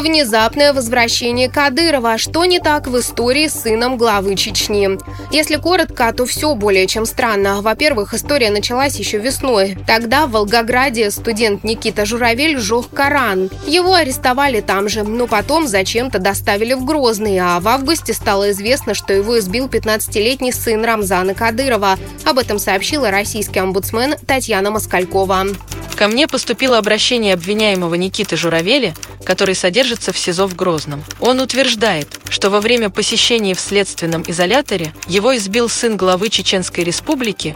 Внезапное возвращение Кадырова. Что не так в истории с сыном главы Чечни? Если коротко, то все более чем странно. Во-первых, история началась еще весной. Тогда в Волгограде студент Никита Журавель сжег Коран. Его арестовали там же, но потом зачем-то доставили в Грозный, а в августе стало известно, что его избил 15-летний сын Рамзана Кадырова. Об этом сообщила российский омбудсмен Татьяна Москалькова. Ко мне поступило обращение обвиняемого Никиты Журавели, который содержится в СИЗО в Грозном. Он утверждает, что во время посещения в следственном изоляторе его избил сын главы Чеченской Республики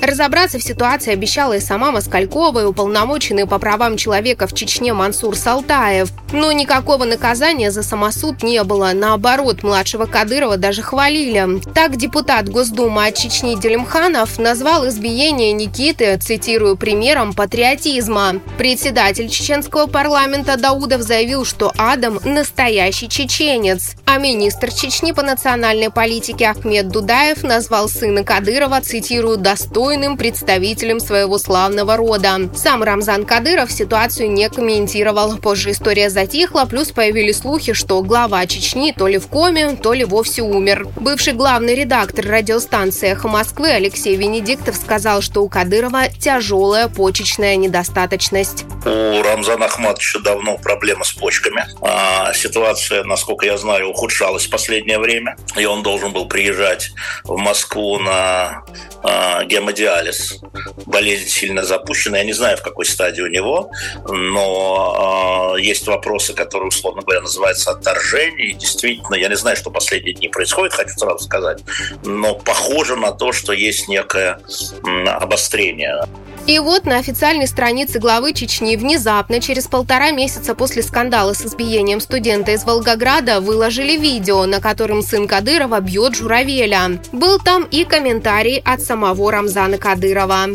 Разобраться в ситуации обещала и сама Москалькова, и уполномоченный по правам человека в Чечне Мансур Салтаев. Но никакого наказания за самосуд не было. Наоборот, младшего Кадырова даже хвалили. Так депутат Госдумы от Чечни Делимханов назвал избиение Никиты, цитирую, примером патриотизма. Председатель чеченского парламента Даудов заявил, что Адам – настоящий чеченец. А министр Чечни по национальной политике Ахмед Дудаев назвал сына Кадырова, цитирую, достойным достойным представителем своего славного рода. Сам Рамзан Кадыров ситуацию не комментировал. Позже история затихла, плюс появились слухи, что глава Чечни то ли в коме, то ли вовсе умер. Бывший главный редактор радиостанции «Эхо Москвы» Алексей Венедиктов сказал, что у Кадырова тяжелая почечная недостаточность. У Рамзана Ахматовича давно проблемы с почками. А ситуация, насколько я знаю, ухудшалась в последнее время. И он должен был приезжать в Москву на а, гемодиализ диализ. Болезнь сильно запущена. Я не знаю, в какой стадии у него, но э, есть вопросы, которые, условно говоря, называются отторжение. И действительно, я не знаю, что последние дни происходит, хочу сразу сказать, но похоже на то, что есть некое э, обострение. И вот на официальной странице главы Чечни внезапно, через полтора месяца после скандала с избиением студента из Волгограда, выложили видео, на котором сын Кадырова бьет Журавеля. Был там и комментарий от самого Рамзана Кадырова.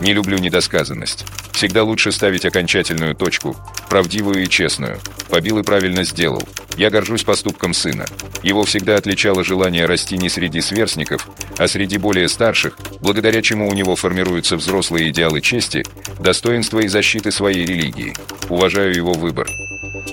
Не люблю недосказанность. Всегда лучше ставить окончательную точку, правдивую и честную. Побил и правильно сделал. Я горжусь поступком сына. Его всегда отличало желание расти не среди сверстников, а среди более старших, благодаря чему у него формируются взрослые идеалы чести, достоинства и защиты своей религии. Уважаю его выбор.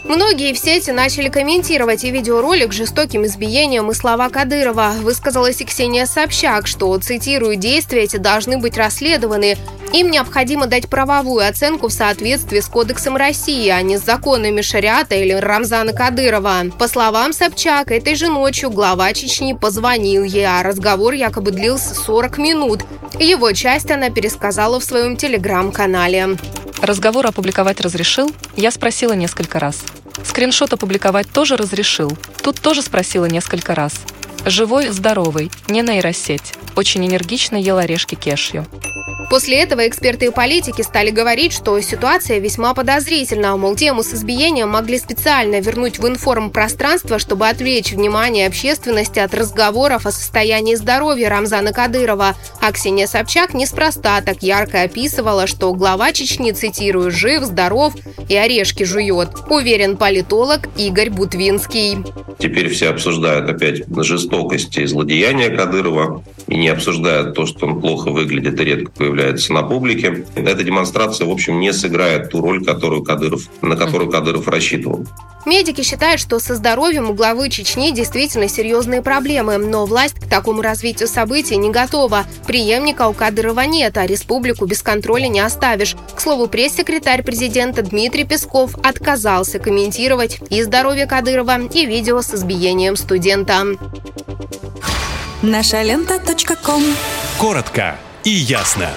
Многие в сети начали комментировать и видеоролик с жестоким избиением и слова Кадырова. Высказалась и Ксения Собчак, что, цитирую, действия эти должны быть расследованы. Им необходимо дать правовую оценку в соответствии с Кодексом России, а не с законами Шариата или Рамзана Кадырова. По словам Собчак, этой же ночью глава Чечни позвонил ей, а разговор якобы длился 40 минут. Его часть она пересказала в своем телеграм-канале. Разговор опубликовать разрешил? Я спросила несколько раз. Скриншот опубликовать тоже разрешил? Тут тоже спросила несколько раз. Живой, здоровый, не нейросеть. Очень энергично ел орешки кешью. После этого эксперты и политики стали говорить, что ситуация весьма подозрительна, мол, тему с избиением могли специально вернуть в информпространство, чтобы отвлечь внимание общественности от разговоров о состоянии здоровья Рамзана Кадырова. А Ксения Собчак неспроста так ярко описывала, что глава Чечни, цитирую, «жив, здоров и орешки жует», уверен политолог Игорь Бутвинский. Теперь все обсуждают опять жестокости и злодеяния Кадырова и не обсуждают то, что он плохо выглядит и редко появляется на публике. Эта демонстрация, в общем, не сыграет ту роль, которую Кадыров, на которую Кадыров рассчитывал. Медики считают, что со здоровьем у главы Чечни действительно серьезные проблемы, но власть к такому развитию событий не готова. Преемника у Кадырова нет, а республику без контроля не оставишь. К слову, пресс-секретарь президента Дмитрий Песков отказался комментировать и здоровье Кадырова, и видео с избиением студента. Наша лента. Коротко и ясно.